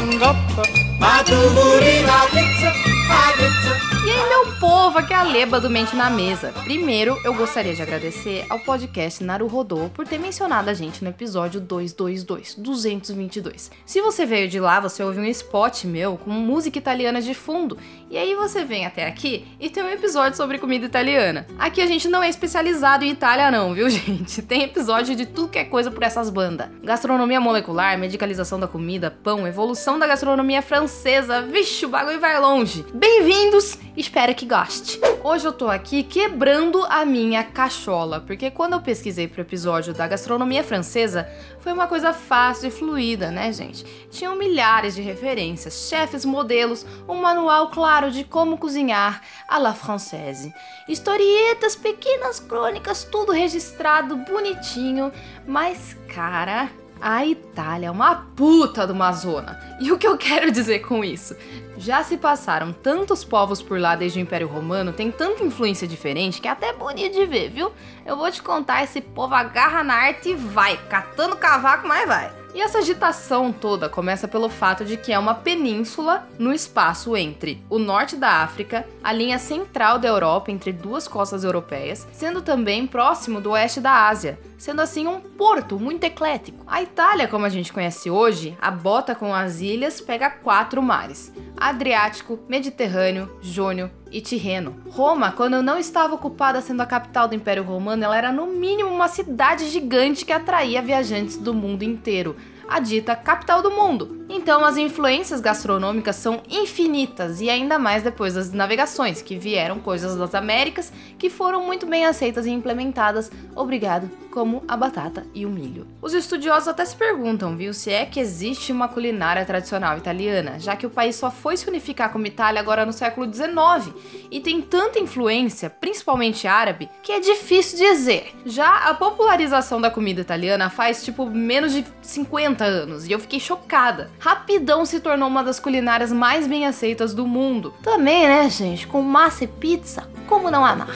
in coppa. Ma tu volevi pizza, a pizza. E aí, meu povo, aqui é a Leba do Mente na Mesa. Primeiro, eu gostaria de agradecer ao podcast Naruhodô por ter mencionado a gente no episódio 222, 222. Se você veio de lá, você ouviu um spot meu com música italiana de fundo. E aí você vem até aqui e tem um episódio sobre comida italiana. Aqui a gente não é especializado em Itália não, viu, gente? Tem episódio de tudo que é coisa por essas bandas. Gastronomia molecular, medicalização da comida, pão, evolução da gastronomia francesa. Vixe, o bagulho vai longe. Bem-vindos Espero que goste. Hoje eu tô aqui quebrando a minha cachola, porque quando eu pesquisei pro episódio da gastronomia francesa, foi uma coisa fácil e fluida, né, gente? Tinham milhares de referências, chefes, modelos, um manual claro de como cozinhar à la française. Historietas, pequenas crônicas, tudo registrado bonitinho, mas cara, a Itália é uma puta de uma zona. E o que eu quero dizer com isso? Já se passaram tantos povos por lá desde o Império Romano, tem tanta influência diferente que é até bonito de ver, viu? Eu vou te contar, esse povo agarra na arte e vai, catando cavaco, mas vai. E essa agitação toda começa pelo fato de que é uma península no espaço entre o norte da África, a linha central da Europa entre duas costas europeias, sendo também próximo do oeste da Ásia, sendo assim um porto muito eclético. A Itália, como a gente conhece hoje, a bota com as ilhas pega quatro mares: Adriático, Mediterrâneo, Jônio e Tirreno. Roma, quando não estava ocupada sendo a capital do Império Romano, ela era no mínimo uma cidade gigante que atraía viajantes do mundo inteiro a dita capital do mundo. Então as influências gastronômicas são infinitas e ainda mais depois das navegações, que vieram coisas das Américas que foram muito bem aceitas e implementadas, obrigado, como a batata e o milho. Os estudiosos até se perguntam, viu, se é que existe uma culinária tradicional italiana, já que o país só foi se unificar como Itália agora no século XIX e tem tanta influência, principalmente árabe, que é difícil dizer. Já a popularização da comida italiana faz tipo menos de 50 anos e eu fiquei chocada. Rapidão se tornou uma das culinárias mais bem aceitas do mundo. Também, né, gente, com massa e pizza, como não amar?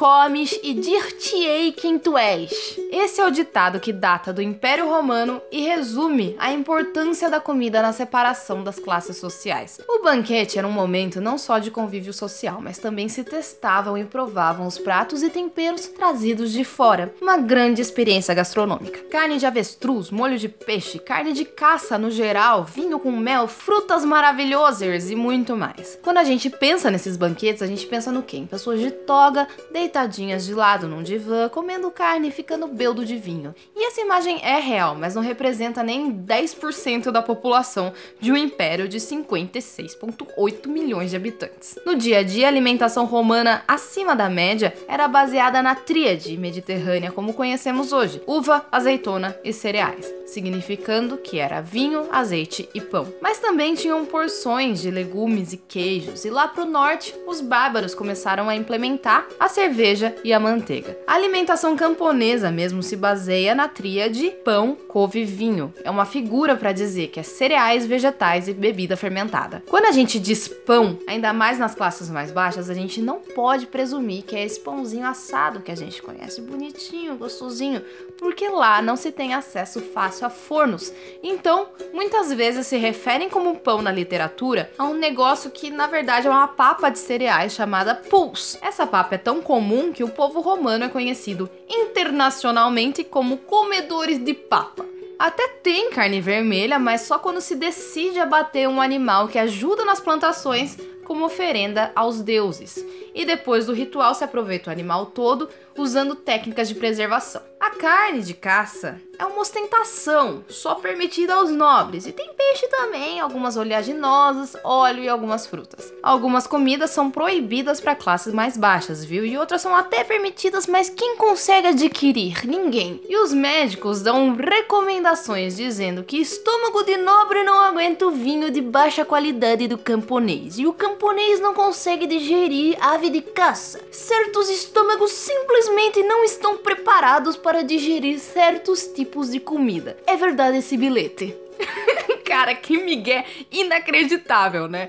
Comes e dir-te-ei quem tu és. Esse é o ditado que data do Império Romano e resume a importância da comida na separação das classes sociais. O banquete era um momento não só de convívio social, mas também se testavam e provavam os pratos e temperos trazidos de fora. Uma grande experiência gastronômica. Carne de avestruz, molho de peixe, carne de caça no geral, vinho com mel, frutas maravilhosas e muito mais. Quando a gente pensa nesses banquetes, a gente pensa no quê? Em pessoas de toga, deitadinhas de lado num divã, comendo carne e ficando beldo de vinho. E essa imagem é real, mas não representa nem 10% da população de um império de 56,8 milhões de habitantes. No dia a dia, a alimentação romana acima da média era baseada na tríade mediterrânea como conhecemos hoje: uva, azeitona e cereais, significando que era vinho, azeite e pão. Mas também tinham porções de legumes e queijos, e lá pro norte, os bárbaros começaram a implementar a cerveja e a manteiga. A alimentação camponesa mesmo se baseia na tríade pão, couve e vinho. É uma figura para dizer que é cereais, vegetais e bebida fermentada. Quando a gente diz pão, ainda mais nas classes mais baixas, a gente não pode presumir que é esse pãozinho assado que a gente conhece, bonitinho, gostosinho, porque lá não se tem acesso fácil a fornos. Então, muitas vezes se referem como pão na literatura a um negócio que na verdade é uma papa de cereais chamada pulse. Essa papa é tão comum que o povo romano é conhecido internacionalmente como comedores de papa. Até tem carne vermelha, mas só quando se decide abater um animal que ajuda nas plantações como oferenda aos deuses. E depois do ritual se aproveita o animal todo usando técnicas de preservação. A carne de caça é uma ostentação, só permitida aos nobres, e tem peixe também, algumas oleaginosas, óleo e algumas frutas. Algumas comidas são proibidas para classes mais baixas, viu? E outras são até permitidas, mas quem consegue adquirir? Ninguém. E os médicos dão recomendações dizendo que estômago de nobre não aguenta o vinho de baixa qualidade do camponês, e o camponês não consegue digerir ave de caça. Certos estômagos simplesmente não estão preparados para digerir certos tipos de comida. É verdade esse bilhete. Cara, que migué inacreditável, né?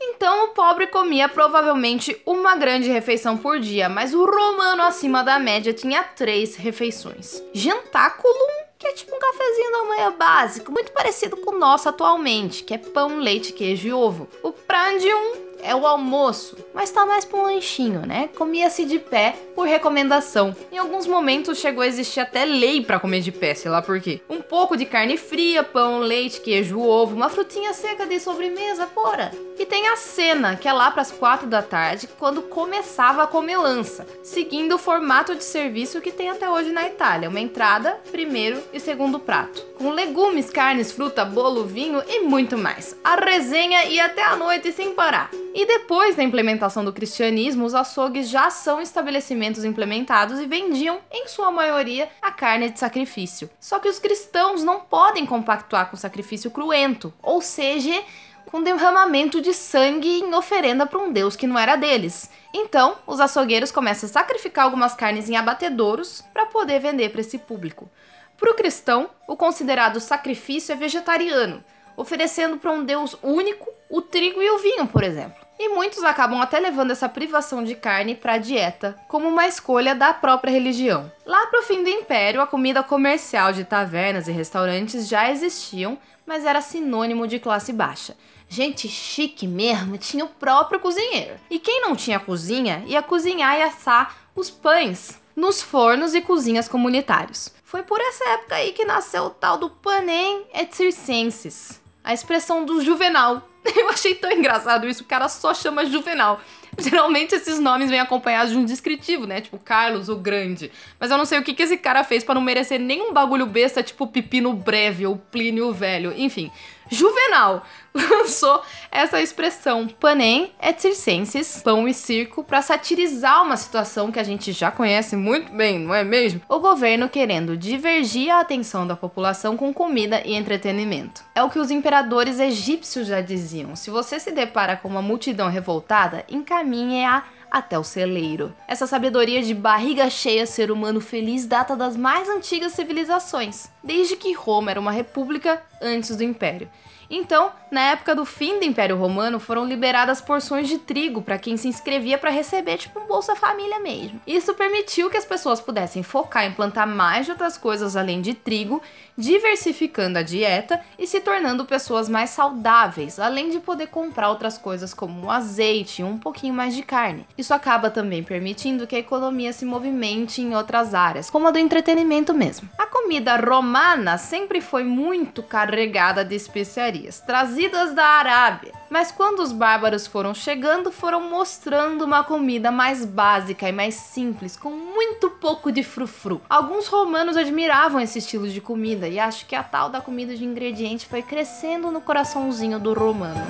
Então o pobre comia provavelmente uma grande refeição por dia, mas o romano acima da média tinha três refeições. Gentáculum, que é tipo um cafezinho da manhã básico, muito parecido com o nosso atualmente, que é pão, leite, queijo e ovo. O prandium, é o almoço, mas tá mais pra um lanchinho, né? Comia-se de pé por recomendação. Em alguns momentos chegou a existir até lei para comer de pé, sei lá por quê. Um pouco de carne fria, pão, leite, queijo, ovo, uma frutinha seca de sobremesa, pora. E tem a cena, que é lá pras quatro da tarde, quando começava a comelança, seguindo o formato de serviço que tem até hoje na Itália, uma entrada, primeiro e segundo prato, com legumes, carnes, fruta, bolo, vinho e muito mais. A resenha ia até a noite sem parar. E depois da implementação do cristianismo, os açougues já são estabelecimentos implementados e vendiam, em sua maioria, a carne de sacrifício. Só que os cristãos não podem compactuar com sacrifício cruento, ou seja, com derramamento de sangue em oferenda para um deus que não era deles. Então, os açougueiros começam a sacrificar algumas carnes em abatedouros para poder vender para esse público. Para o cristão, o considerado sacrifício é vegetariano, oferecendo para um deus único o trigo e o vinho, por exemplo. E muitos acabam até levando essa privação de carne para a dieta como uma escolha da própria religião. Lá para o fim do Império, a comida comercial de tavernas e restaurantes já existiam, mas era sinônimo de classe baixa. Gente chique mesmo tinha o próprio cozinheiro. E quem não tinha cozinha ia cozinhar e assar os pães nos fornos e cozinhas comunitários. Foi por essa época aí que nasceu o tal do panem et circenses, a expressão do Juvenal. Eu achei tão engraçado isso, o cara só chama Juvenal. Geralmente esses nomes vêm acompanhados de um descritivo, né? Tipo Carlos o Grande. Mas eu não sei o que, que esse cara fez para não merecer nenhum bagulho besta, tipo Pepino Breve ou Plínio Velho. Enfim, Juvenal lançou essa expressão panem et circenses, pão e circo, para satirizar uma situação que a gente já conhece muito bem, não é mesmo? O governo querendo divergir a atenção da população com comida e entretenimento. É o que os imperadores egípcios já diziam: se você se depara com uma multidão revoltada, encaminhe-a até o celeiro. Essa sabedoria de barriga cheia, ser humano feliz, data das mais antigas civilizações, desde que Roma era uma república antes do Império. Então, na época do fim do Império Romano, foram liberadas porções de trigo para quem se inscrevia para receber, tipo um Bolsa Família mesmo. Isso permitiu que as pessoas pudessem focar em plantar mais de outras coisas além de trigo, diversificando a dieta e se tornando pessoas mais saudáveis, além de poder comprar outras coisas como azeite e um pouquinho mais de carne. Isso acaba também permitindo que a economia se movimente em outras áreas, como a do entretenimento mesmo. A comida romana sempre foi muito carregada de especiarias, trazidas da Arábia. Mas quando os bárbaros foram chegando, foram mostrando uma comida mais básica e mais simples, com muito pouco de frufru. Alguns romanos admiravam esse estilo de comida e acho que a tal da comida de ingrediente foi crescendo no coraçãozinho do romano.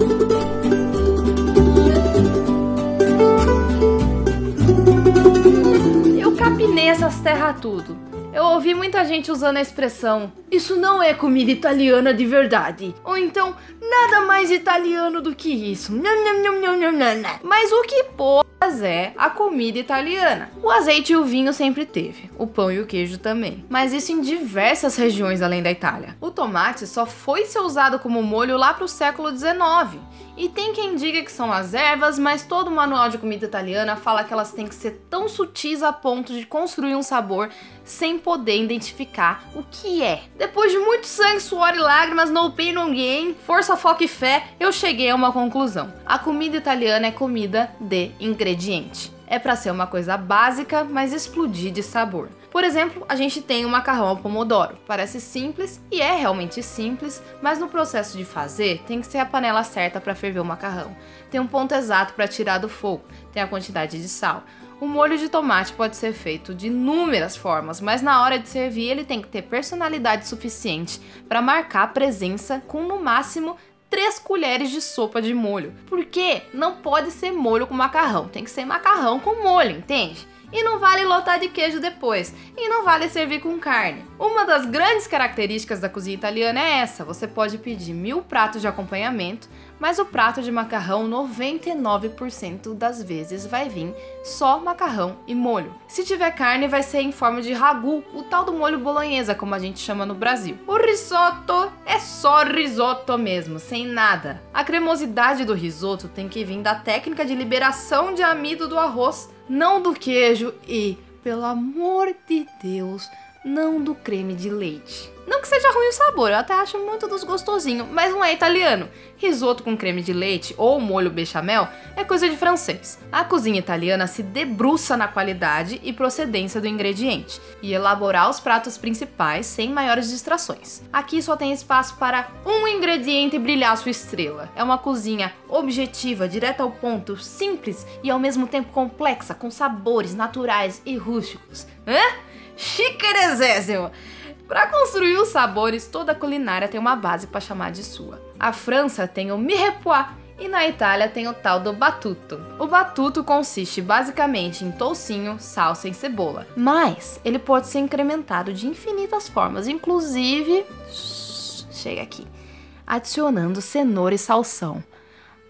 Eu capinei essas terras tudo. Eu ouvi muita gente usando a expressão isso não é comida italiana de verdade. Ou então, nada mais italiano do que isso. Mas o que porras é a comida italiana? O azeite e o vinho sempre teve, o pão e o queijo também. Mas isso em diversas regiões além da Itália. O tomate só foi ser usado como molho lá pro século XIX. E tem quem diga que são as ervas, mas todo manual de comida italiana fala que elas têm que ser tão sutis a ponto de construir um sabor sem poder identificar o que é. Depois de muito sangue, suor e lágrimas, no pain, no gain, força, foco e fé, eu cheguei a uma conclusão. A comida italiana é comida de ingrediente. É para ser uma coisa básica, mas explodir de sabor. Por exemplo, a gente tem o macarrão ao pomodoro. Parece simples e é realmente simples, mas no processo de fazer tem que ser a panela certa para ferver o macarrão. Tem um ponto exato para tirar do fogo, tem a quantidade de sal. O molho de tomate pode ser feito de inúmeras formas, mas na hora de servir ele tem que ter personalidade suficiente para marcar a presença com no máximo 3 colheres de sopa de molho. Porque não pode ser molho com macarrão, tem que ser macarrão com molho, entende? E não vale lotar de queijo depois. E não vale servir com carne. Uma das grandes características da cozinha italiana é essa: você pode pedir mil pratos de acompanhamento, mas o prato de macarrão 99% das vezes vai vir só macarrão e molho. Se tiver carne, vai ser em forma de ragu, o tal do molho bolonhesa, como a gente chama no Brasil. O risoto é só risoto mesmo, sem nada. A cremosidade do risoto tem que vir da técnica de liberação de amido do arroz não do queijo e, pelo amor de Deus, não do creme de leite. Não que seja ruim o sabor, eu até acho muito dos gostosinho, mas não é italiano. Risoto com creme de leite ou molho bechamel é coisa de francês. A cozinha italiana se debruça na qualidade e procedência do ingrediente e elaborar os pratos principais sem maiores distrações. Aqui só tem espaço para um ingrediente brilhar sua estrela. É uma cozinha objetiva, direta ao ponto, simples e ao mesmo tempo complexa, com sabores naturais e rústicos. Hã? Chiquerezésimo! Para construir os sabores, toda culinária tem uma base para chamar de sua. A França tem o mirepoix e na Itália tem o tal do batuto. O batuto consiste basicamente em toucinho, salsa e cebola, mas ele pode ser incrementado de infinitas formas, inclusive, chega aqui, adicionando cenoura e salsão.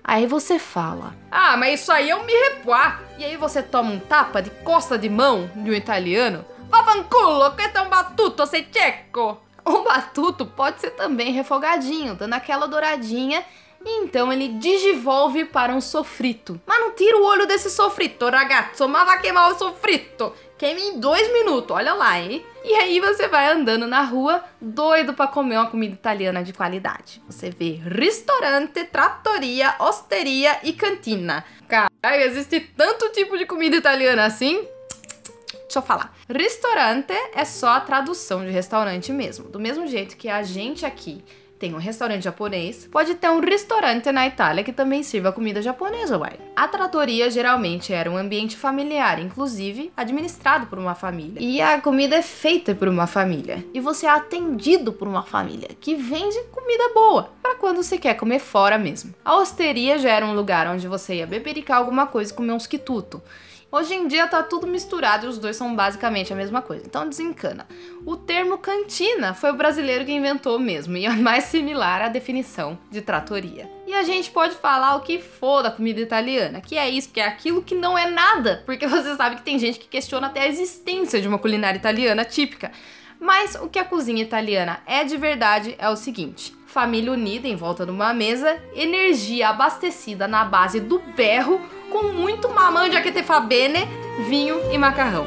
Aí você fala: "Ah, mas isso aí é um mirepoix". E aí você toma um tapa de costa de mão de um italiano Vaffanculo, questo é um batuto, sei tcheco. O batuto pode ser também refogadinho, dando aquela douradinha então ele digivolve para um sofrito. Mas não tira o olho desse sofrito, ragazzo, mas vai queimar o sofrito. Queima em dois minutos, olha lá, hein? E aí você vai andando na rua, doido para comer uma comida italiana de qualidade. Você vê restaurante, trattoria, osteria e cantina. Caralho, existe tanto tipo de comida italiana assim? Deixa eu falar. Restaurante é só a tradução de restaurante mesmo. Do mesmo jeito que a gente aqui tem um restaurante japonês, pode ter um restaurante na Itália que também sirva comida japonesa, uai. A tratoria geralmente era um ambiente familiar, inclusive administrado por uma família. E a comida é feita por uma família. E você é atendido por uma família que vende comida boa, para quando você quer comer fora mesmo. A osteria já era um lugar onde você ia bebericar alguma coisa e comer uns quituto. Hoje em dia tá tudo misturado e os dois são basicamente a mesma coisa, então desencana. O termo cantina foi o brasileiro que inventou mesmo e é mais similar à definição de tratoria. E a gente pode falar o que for da comida italiana, que é isso, que é aquilo que não é nada, porque você sabe que tem gente que questiona até a existência de uma culinária italiana típica. Mas o que a cozinha italiana é de verdade é o seguinte: família unida em volta de uma mesa, energia abastecida na base do berro com muito mamão de aquetefabene, vinho e macarrão.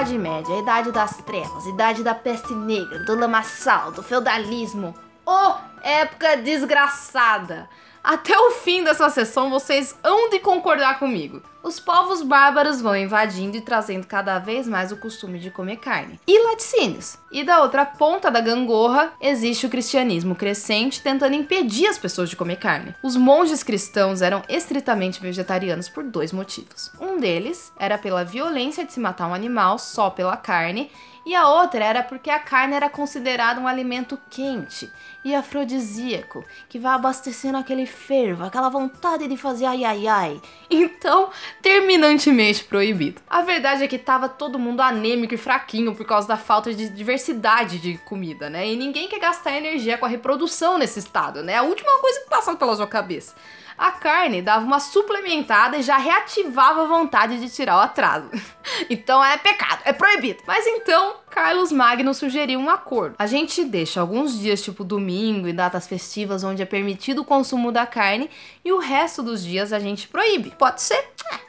Idade Média, Idade das Trevas, Idade da Peste Negra, do lamaçal, do feudalismo. Oh, época desgraçada! Até o fim dessa sessão vocês hão de concordar comigo. Os povos bárbaros vão invadindo e trazendo cada vez mais o costume de comer carne. E laticínios. E da outra ponta da gangorra existe o cristianismo crescente tentando impedir as pessoas de comer carne. Os monges cristãos eram estritamente vegetarianos por dois motivos. Um deles era pela violência de se matar um animal só pela carne e a outra era porque a carne era considerada um alimento quente e afrodisíaco, que vai abastecendo aquele fervo, aquela vontade de fazer ai ai ai. Então, terminantemente proibido. A verdade é que tava todo mundo anêmico e fraquinho por causa da falta de diversidade de comida, né? E ninguém quer gastar energia com a reprodução nesse estado, né? A última coisa que passa pela sua cabeça. A carne dava uma suplementada e já reativava a vontade de tirar o atraso. então é pecado, é proibido. Mas então, Carlos Magno sugeriu um acordo. A gente deixa alguns dias, tipo domingo e datas festivas, onde é permitido o consumo da carne, e o resto dos dias a gente proíbe. Pode ser? É,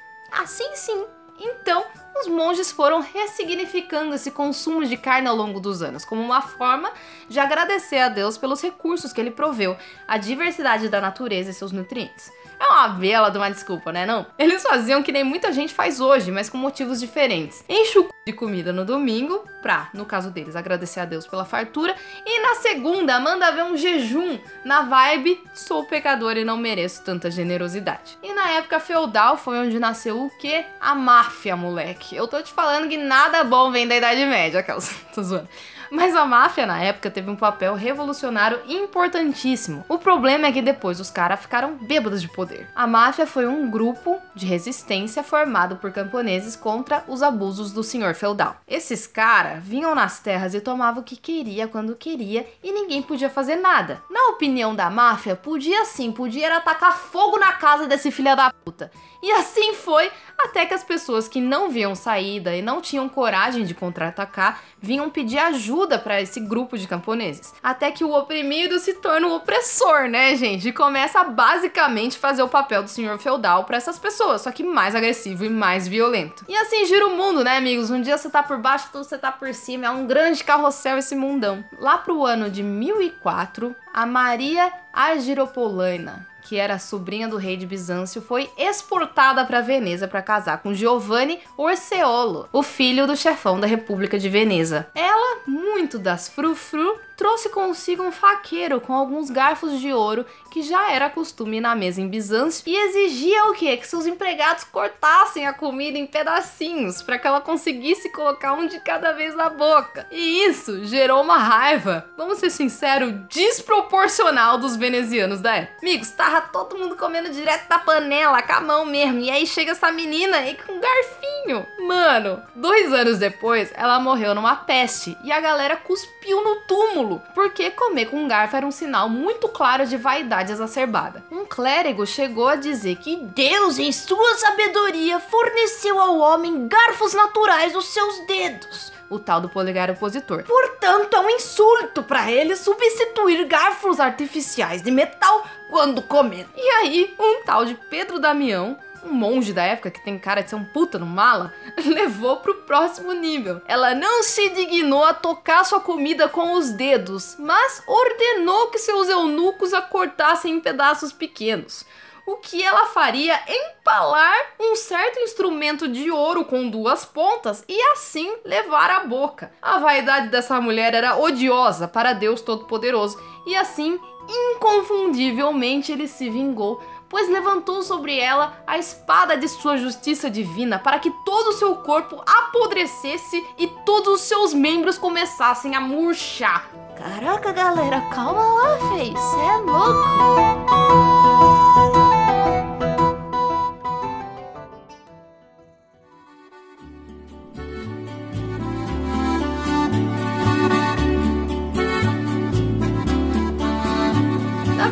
assim sim. Então, os monges foram ressignificando esse consumo de carne ao longo dos anos, como uma forma de agradecer a Deus pelos recursos que ele proveu, a diversidade da natureza e seus nutrientes. É uma bela de uma desculpa, né? Não? Eles faziam que nem muita gente faz hoje, mas com motivos diferentes. Enche o de comida no domingo, pra, no caso deles, agradecer a Deus pela fartura. E na segunda, manda ver um jejum na vibe sou pecador e não mereço tanta generosidade. E na época feudal foi onde nasceu o quê? A máfia, moleque. Eu tô te falando que nada bom vem da Idade Média, aquelas. tô zoando. Mas a máfia na época teve um papel revolucionário importantíssimo. O problema é que depois os caras ficaram bêbados de poder. A máfia foi um grupo de resistência formado por camponeses contra os abusos do senhor feudal. Esses caras vinham nas terras e tomavam o que queria quando queria e ninguém podia fazer nada. Na opinião da máfia, podia sim, podia atacar fogo na casa desse filho da puta. E assim foi até que as pessoas que não viam saída e não tinham coragem de contra-atacar vinham pedir ajuda para esse grupo de camponeses. Até que o oprimido se torna o opressor, né, gente? E começa a basicamente fazer o papel do senhor feudal para essas pessoas, só que mais agressivo e mais violento. E assim gira o mundo, né, amigos? Um dia você tá por baixo, outro você tá por cima. É um grande carrossel esse mundão. Lá pro ano de 1004, a Maria Argiropolana, que era sobrinha do rei de Bizâncio, foi exportada para Veneza para casar com Giovanni Orseolo, o filho do chefão da República de Veneza. Ela, muito das frufru, trouxe consigo um faqueiro com alguns garfos de ouro que já era costume na mesa em Bizâncio e exigia o quê? Que seus empregados cortassem a comida em pedacinhos para que ela conseguisse colocar um de cada vez na boca. E isso gerou uma raiva, vamos ser sinceros, desproporcional dos venezianos da época. Amigos, tava todo mundo comendo direto da panela, com a mão mesmo, e aí chega essa menina aí com um garfinho. Mano, dois anos depois, ela morreu numa peste e a galera cuspiu no túmulo porque comer com garfo era um sinal muito claro de vaidade exacerbada. Um clérigo chegou a dizer que Deus, em sua sabedoria, forneceu ao homem garfos naturais dos seus dedos o tal do polegar opositor. Portanto, é um insulto para ele substituir garfos artificiais de metal quando comer. E aí, um tal de Pedro Damião um monge da época, que tem cara de ser um puta no mala, levou pro próximo nível. Ela não se dignou a tocar sua comida com os dedos, mas ordenou que seus eunucos a cortassem em pedaços pequenos. O que ela faria empalar um certo instrumento de ouro com duas pontas e assim levar à boca. A vaidade dessa mulher era odiosa para Deus Todo-Poderoso e assim, inconfundivelmente, ele se vingou pois levantou sobre ela a espada de sua justiça divina para que todo o seu corpo apodrecesse e todos os seus membros começassem a murchar. Caraca, galera, calma lá, fez. Cê é louco.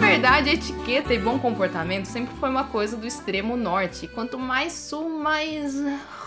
Verdade, etiqueta e bom comportamento sempre foi uma coisa do extremo norte. Quanto mais sul, mais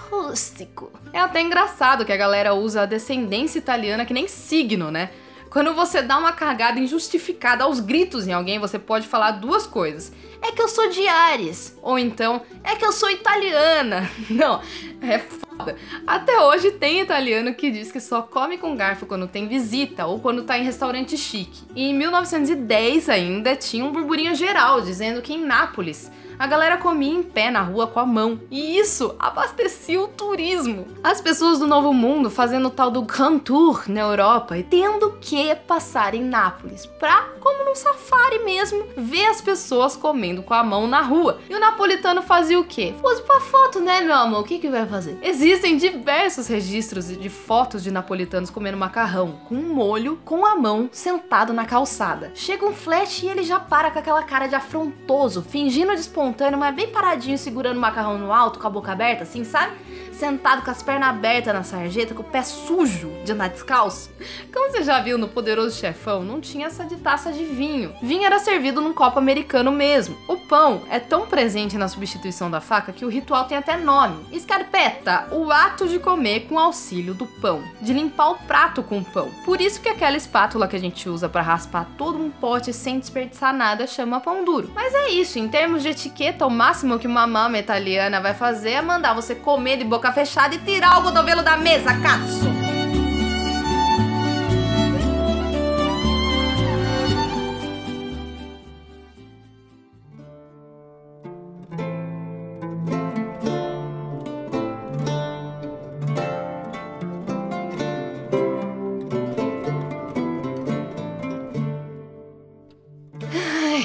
rústico. É até engraçado que a galera usa a descendência italiana que nem signo, né? Quando você dá uma cagada injustificada aos gritos em alguém, você pode falar duas coisas. É que eu sou de Ares. Ou então, é que eu sou italiana. Não, é foda. Até hoje tem italiano que diz que só come com garfo quando tem visita ou quando tá em restaurante chique. E em 1910 ainda tinha um burburinho geral dizendo que em Nápoles a galera comia em pé na rua com a mão. E isso abastecia o turismo. As pessoas do Novo Mundo fazendo o tal do Grand Tour na Europa e tendo que passar em Nápoles pra, como num safari mesmo, ver as pessoas comendo com a mão na rua. E o napolitano fazia o quê? Fosse pra foto, né, meu amor? O que que vai fazer? Existem diversos registros de fotos de napolitanos comendo macarrão com um molho com a mão sentado na calçada. Chega um flash e ele já para com aquela cara de afrontoso, fingindo de espontâneo, mas bem paradinho, segurando o macarrão no alto, com a boca aberta, assim, sabe? Sentado com as pernas abertas na sarjeta, com o pé sujo de andar descalço. Como você já viu no Poderoso Chefão, não tinha essa de taça de vinho. Vinho era servido num copo americano mesmo. O pão é tão presente na substituição da faca que o ritual tem até nome. Escarpeta, o ato de comer com auxílio do pão, de limpar o prato com o pão. Por isso que aquela espátula que a gente usa para raspar todo um pote sem desperdiçar nada chama pão duro. Mas é isso, em termos de etiqueta, o máximo que uma mama italiana vai fazer é mandar você comer de boca fechada e tirar o cotovelo da mesa, cazzo!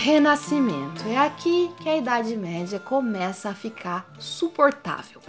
Renascimento. É aqui que a Idade Média começa a ficar suportável.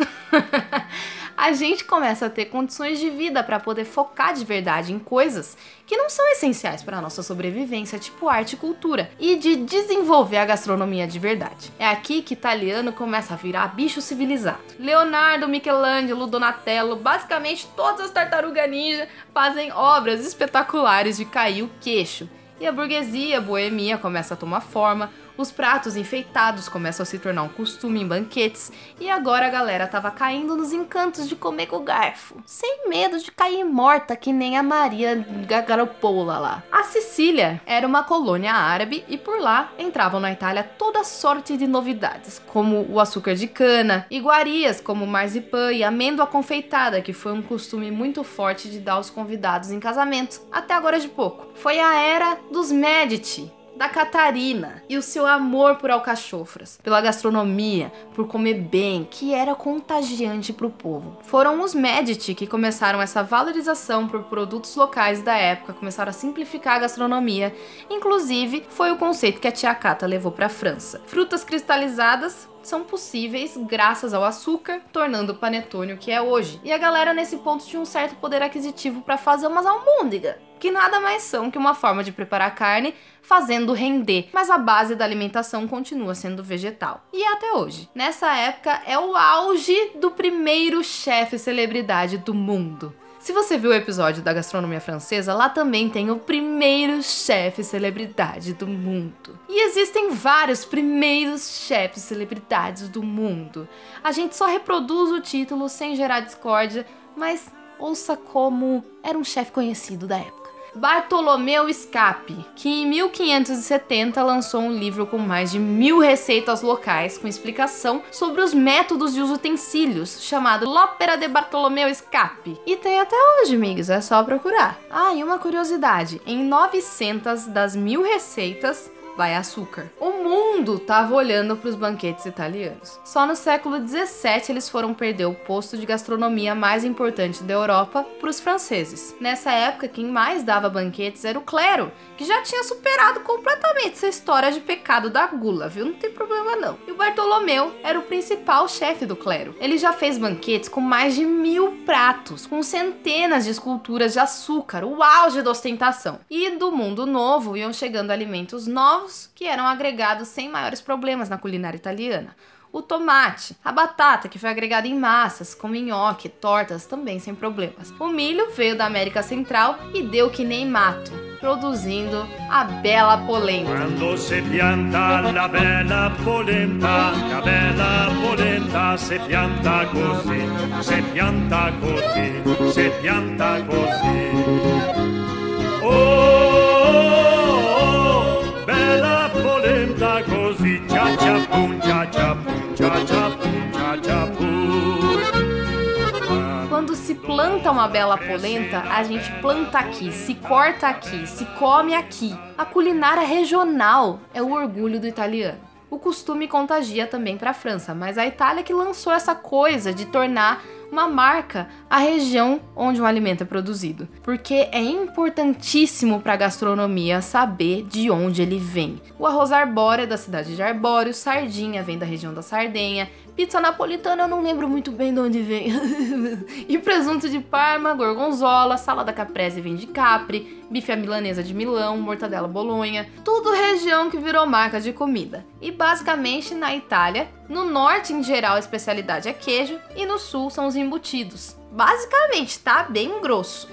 a gente começa a ter condições de vida para poder focar de verdade em coisas que não são essenciais para a nossa sobrevivência, tipo arte e cultura, e de desenvolver a gastronomia de verdade. É aqui que italiano começa a virar bicho civilizado. Leonardo, Michelangelo, Donatello, basicamente todas as tartarugas ninja fazem obras espetaculares de cair o queixo e a burguesia boêmia começa a tomar forma, os pratos enfeitados começam a se tornar um costume em banquetes e agora a galera tava caindo nos encantos de comer com garfo, sem medo de cair morta que nem a Maria Gagaropola lá. A Sicília era uma colônia árabe e por lá entravam na Itália toda sorte de novidades, como o açúcar de cana, iguarias como marzipan e amêndoa confeitada, que foi um costume muito forte de dar aos convidados em casamento, até agora de pouco. Foi a era dos Medici, da Catarina e o seu amor por alcachofras, pela gastronomia, por comer bem, que era contagiante para o povo. Foram os Medici que começaram essa valorização por produtos locais da época, começaram a simplificar a gastronomia. Inclusive, foi o conceito que a tia Cata levou para a França. Frutas cristalizadas são possíveis graças ao açúcar, tornando o panetone o que é hoje. E a galera nesse ponto tinha um certo poder aquisitivo para fazer umas almôndegas, que nada mais são que uma forma de preparar carne fazendo render, mas a base da alimentação continua sendo vegetal. E até hoje. Nessa época é o auge do primeiro chefe celebridade do mundo. Se você viu o episódio da gastronomia francesa, lá também tem o primeiro chefe celebridade do mundo. E existem vários primeiros chefes celebridades do mundo. A gente só reproduz o título sem gerar discórdia, mas ouça como era um chefe conhecido da época. Bartolomeu Scapi, que em 1570 lançou um livro com mais de mil receitas locais com explicação sobre os métodos e os utensílios, chamado L'Opera de Bartolomeu Scapi. E tem até hoje, amigos, é só procurar. Ah, e uma curiosidade: em 900 das mil receitas, vai açúcar. O mundo estava olhando para os banquetes italianos. Só no século 17 eles foram perder o posto de gastronomia mais importante da Europa para os franceses. Nessa época, quem mais dava banquetes era o clero, que já tinha superado completamente essa história de pecado da gula, viu? Não tem problema não. E o Bartolomeu era o principal chefe do clero. Ele já fez banquetes com mais de mil pratos, com centenas de esculturas de açúcar, o auge da ostentação. E do mundo novo iam chegando alimentos novos que eram agregados sem maiores problemas na culinária italiana. O tomate, a batata, que foi agregada em massas, como nhoque, tortas, também sem problemas. O milho veio da América Central e deu que nem mato, produzindo a bela polenta. Quando se pianta la bella polenta, la bella polenta se pianta così, se pianta così, se pianta così. Oh, Quando se planta uma bela polenta, a gente planta aqui, se corta aqui, se come aqui. A culinária regional é o orgulho do italiano. O costume contagia também para a França, mas a Itália que lançou essa coisa de tornar uma marca a região onde um alimento é produzido, porque é importantíssimo para a gastronomia saber de onde ele vem. O arroz arbóreo é da cidade de Arbóreo, sardinha vem da região da Sardenha, Pizza napolitana eu não lembro muito bem de onde vem. e presunto de Parma, gorgonzola, salada caprese vem de Capri, bife à milanesa de Milão, mortadela bolonha, tudo região que virou marca de comida. E basicamente na Itália, no norte em geral a especialidade é queijo e no sul são os embutidos. Basicamente, tá bem grosso.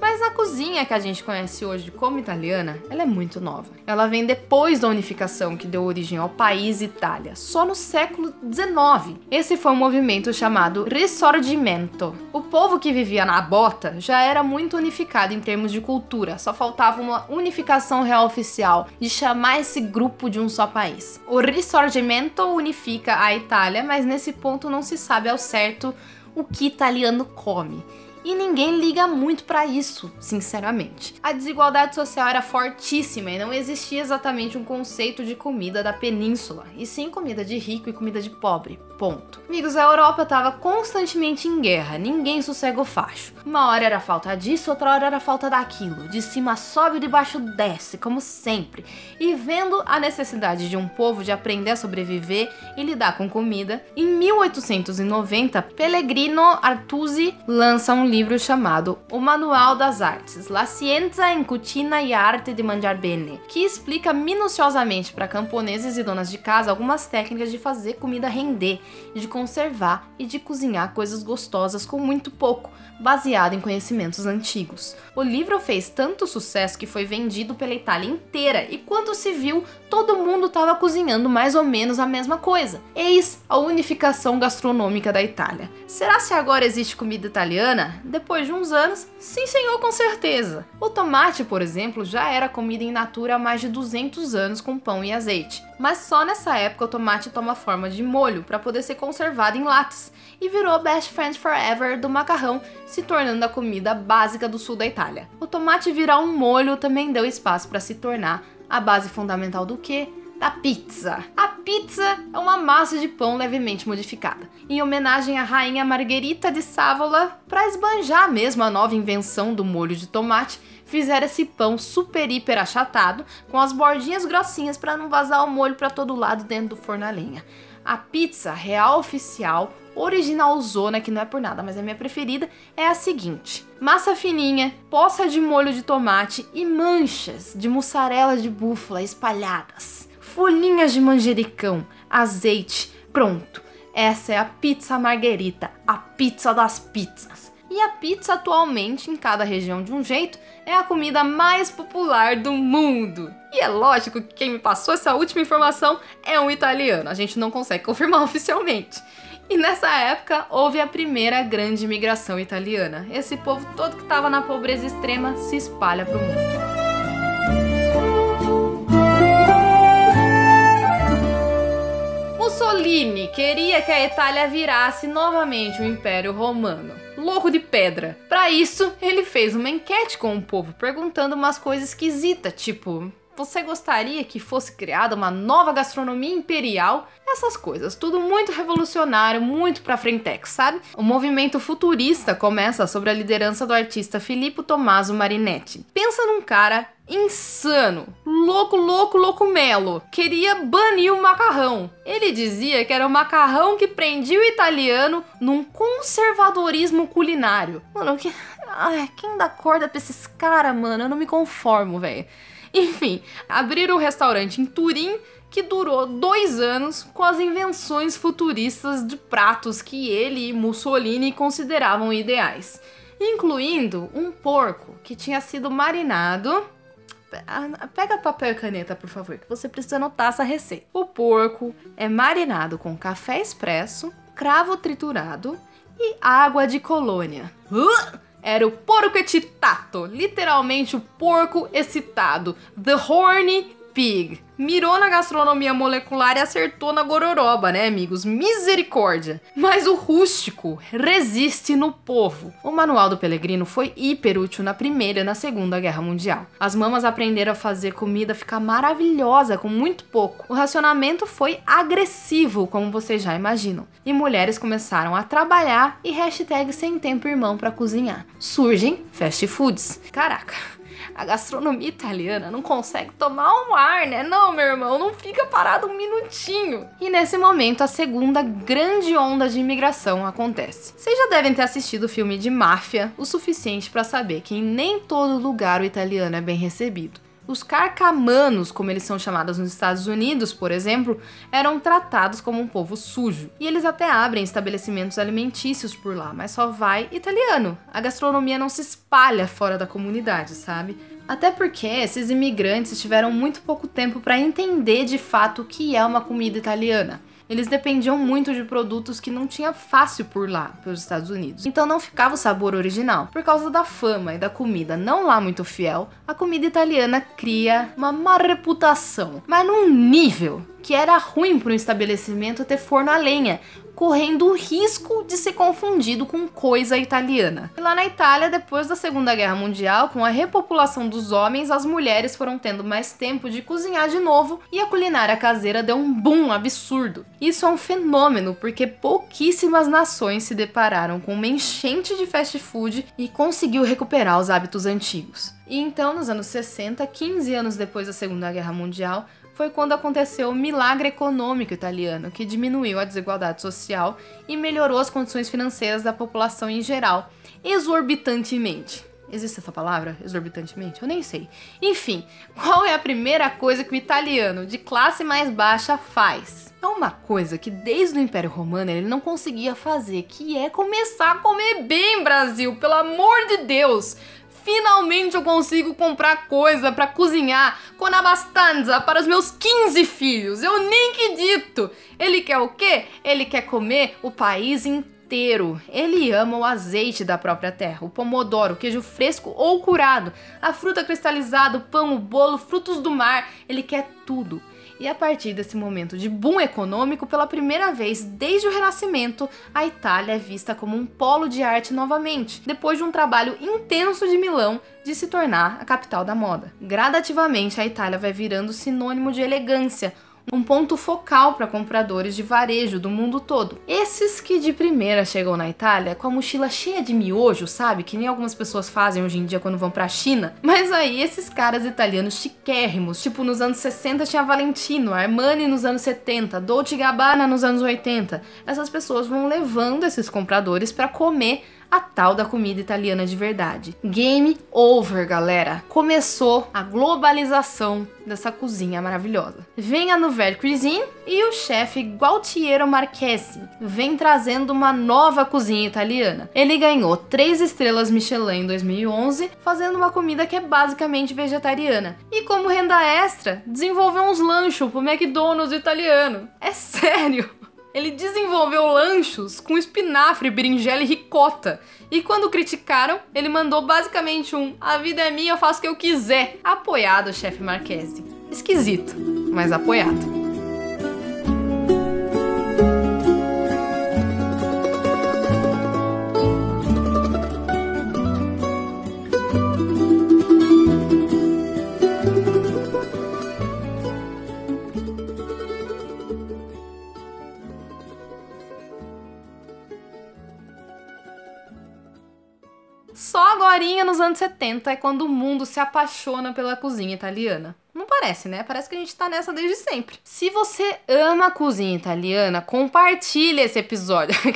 Mas a cozinha que a gente conhece hoje como italiana, ela é muito nova. Ela vem depois da unificação que deu origem ao país Itália, só no século XIX. Esse foi um movimento chamado Risorgimento. O povo que vivia na bota já era muito unificado em termos de cultura, só faltava uma unificação real oficial de chamar esse grupo de um só país. O Risorgimento unifica a Itália, mas nesse ponto não se sabe ao certo o que italiano come e ninguém liga muito para isso, sinceramente. A desigualdade social era fortíssima e não existia exatamente um conceito de comida da península, e sim comida de rico e comida de pobre. Ponto. Amigos, a Europa estava constantemente em guerra, ninguém sossega o facho. Uma hora era falta disso, outra hora era falta daquilo. De cima sobe, de baixo desce, como sempre. E vendo a necessidade de um povo de aprender a sobreviver e lidar com comida, em 1890, Pellegrino Artusi lança um livro chamado O Manual das Artes, La Scienza in Cucina e Arte de Mangiar Bene, que explica minuciosamente para camponeses e donas de casa algumas técnicas de fazer comida render, de conservar e de cozinhar coisas gostosas com muito pouco, baseado em conhecimentos antigos. O livro fez tanto sucesso que foi vendido pela Itália inteira e quando se viu, todo mundo estava cozinhando mais ou menos a mesma coisa. Eis a unificação gastronômica da Itália. Será se agora existe comida italiana? Depois de uns anos, sim senhor, com certeza. O tomate, por exemplo, já era comida in natura há mais de 200 anos com pão e azeite. Mas só nessa época o tomate toma forma de molho para poder ser conservado em latas e virou best friend forever do macarrão, se tornando a comida básica do sul da Itália. O tomate virar um molho também deu espaço para se tornar a base fundamental do que? Da pizza. A pizza é uma massa de pão levemente modificada, em homenagem à rainha Margherita de Sávola, para esbanjar mesmo a nova invenção do molho de tomate fizeram esse pão super hiper achatado, com as bordinhas grossinhas para não vazar o molho para todo lado dentro do forno a lenha. A pizza real oficial, original zona, que não é por nada, mas é minha preferida, é a seguinte: massa fininha, poça de molho de tomate e manchas de mussarela de búfala espalhadas, folhinhas de manjericão, azeite, pronto. Essa é a pizza marguerita, a pizza das pizzas. E a pizza atualmente, em cada região de um jeito, é a comida mais popular do mundo. E é lógico que quem me passou essa última informação é um italiano, a gente não consegue confirmar oficialmente. E nessa época houve a primeira grande imigração italiana. Esse povo todo que estava na pobreza extrema se espalha para o mundo. Mussolini queria que a Itália virasse novamente o Império Romano. Louco de pedra. Para isso, ele fez uma enquete com o povo perguntando umas coisas esquisitas, tipo: você gostaria que fosse criada uma nova gastronomia imperial? Essas coisas, tudo muito revolucionário, muito pra frentex, sabe? O movimento futurista começa sob a liderança do artista Filippo Tommaso Marinetti. Pensa num cara insano, louco, louco, louco melo. Queria banir o macarrão. Ele dizia que era o macarrão que prendia o italiano num conservadorismo culinário. Mano, que... Ai, quem dá corda pra esses caras, mano? Eu não me conformo, velho. Enfim, abriram um restaurante em Turim que durou dois anos com as invenções futuristas de pratos que ele e Mussolini consideravam ideais, incluindo um porco que tinha sido marinado. Pega papel e caneta, por favor, que você precisa anotar essa receita. O porco é marinado com café expresso, cravo triturado e água de colônia. Uh! Era o porco excitato, literalmente o porco excitado, the horny pig mirou na gastronomia molecular e acertou na gororoba, né, amigos? Misericórdia! Mas o rústico resiste no povo. O manual do Pelegrino foi hiper útil na Primeira e na Segunda Guerra Mundial. As mamas aprenderam a fazer comida ficar maravilhosa com muito pouco. O racionamento foi agressivo, como vocês já imaginam. E mulheres começaram a trabalhar e hashtag sem tempo irmão para cozinhar. Surgem fast foods. Caraca! A gastronomia italiana não consegue tomar um ar, né? Não, meu irmão, não fica parado um minutinho. E nesse momento, a segunda grande onda de imigração acontece. Vocês já devem ter assistido o filme de máfia o suficiente para saber que em nem todo lugar o italiano é bem recebido. Os carcamanos, como eles são chamados nos Estados Unidos, por exemplo, eram tratados como um povo sujo. E eles até abrem estabelecimentos alimentícios por lá, mas só vai italiano. A gastronomia não se espalha fora da comunidade, sabe? Até porque esses imigrantes tiveram muito pouco tempo para entender de fato o que é uma comida italiana eles dependiam muito de produtos que não tinha fácil por lá, pelos Estados Unidos. Então não ficava o sabor original. Por causa da fama e da comida não lá muito fiel, a comida italiana cria uma má reputação, mas num nível que era ruim para um estabelecimento ter forno a lenha, correndo o risco de ser confundido com coisa italiana. Lá na Itália, depois da Segunda Guerra Mundial, com a repopulação dos homens, as mulheres foram tendo mais tempo de cozinhar de novo e a culinária caseira deu um boom absurdo. Isso é um fenômeno porque pouquíssimas nações se depararam com uma enchente de fast food e conseguiu recuperar os hábitos antigos. E então, nos anos 60, 15 anos depois da Segunda Guerra Mundial, foi quando aconteceu o milagre econômico italiano, que diminuiu a desigualdade social e melhorou as condições financeiras da população em geral, exorbitantemente. Existe essa palavra? Exorbitantemente? Eu nem sei. Enfim, qual é a primeira coisa que o italiano de classe mais baixa faz? É uma coisa que desde o Império Romano ele não conseguia fazer, que é começar a comer bem, Brasil, pelo amor de Deus! Finalmente eu consigo comprar coisa para cozinhar com a bastanza para os meus 15 filhos. Eu nem acredito. Ele quer o quê? Ele quer comer o país inteiro. Ele ama o azeite da própria terra, o pomodoro, o queijo fresco ou curado, a fruta cristalizada, o pão, o bolo, frutos do mar. Ele quer tudo. E a partir desse momento de boom econômico, pela primeira vez desde o Renascimento, a Itália é vista como um polo de arte novamente, depois de um trabalho intenso de Milão de se tornar a capital da moda. Gradativamente, a Itália vai virando sinônimo de elegância, um ponto focal para compradores de varejo do mundo todo. Esses que de primeira chegam na Itália com a mochila cheia de miojo, sabe? Que nem algumas pessoas fazem hoje em dia quando vão pra China. Mas aí esses caras italianos chiquérrimos, tipo nos anos 60 tinha Valentino, Armani nos anos 70, Dolce Gabbana nos anos 80. Essas pessoas vão levando esses compradores para comer a tal da comida italiana de verdade. Game over, galera. Começou a globalização dessa cozinha maravilhosa. Vem a Nouvelle Cuisine e o chefe Gualtiero Marchesi vem trazendo uma nova cozinha italiana. Ele ganhou três estrelas Michelin em 2011, fazendo uma comida que é basicamente vegetariana. E como renda extra, desenvolveu uns lanchos pro McDonald's italiano. É sério! Ele desenvolveu lanchos com espinafre, berinjela e ricota. E quando criticaram, ele mandou basicamente um A vida é minha, eu faço o que eu quiser. Apoiado o chefe Marquese. Esquisito, mas apoiado. Só agora nos anos 70 é quando o mundo se apaixona pela cozinha italiana. Não parece, né? Parece que a gente tá nessa desde sempre. Se você ama a cozinha italiana, compartilhe esse episódio.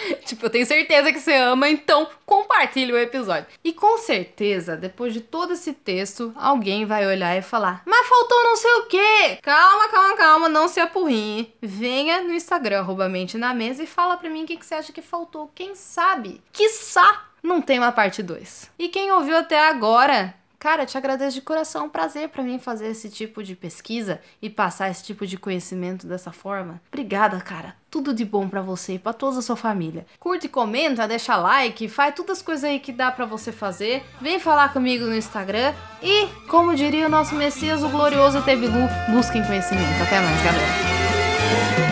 tipo, eu tenho certeza que você ama, então compartilhe o episódio. E com certeza, depois de todo esse texto, alguém vai olhar e falar: Mas faltou não sei o quê! Calma, calma, calma, não se apurrinhe. Venha no Instagram, arroba mente na mesa, e fala pra mim o que, que você acha que faltou. Quem sabe? Quiçá não tem uma parte 2. E quem ouviu até agora, Cara, te agradeço de coração, é um prazer para mim fazer esse tipo de pesquisa e passar esse tipo de conhecimento dessa forma. Obrigada, cara. Tudo de bom para você e para toda a sua família. Curte, comenta, deixa like, faz todas as coisas aí que dá para você fazer. Vem falar comigo no Instagram e, como diria o nosso Messias, o glorioso Tebilu, busquem conhecimento. Até mais, galera.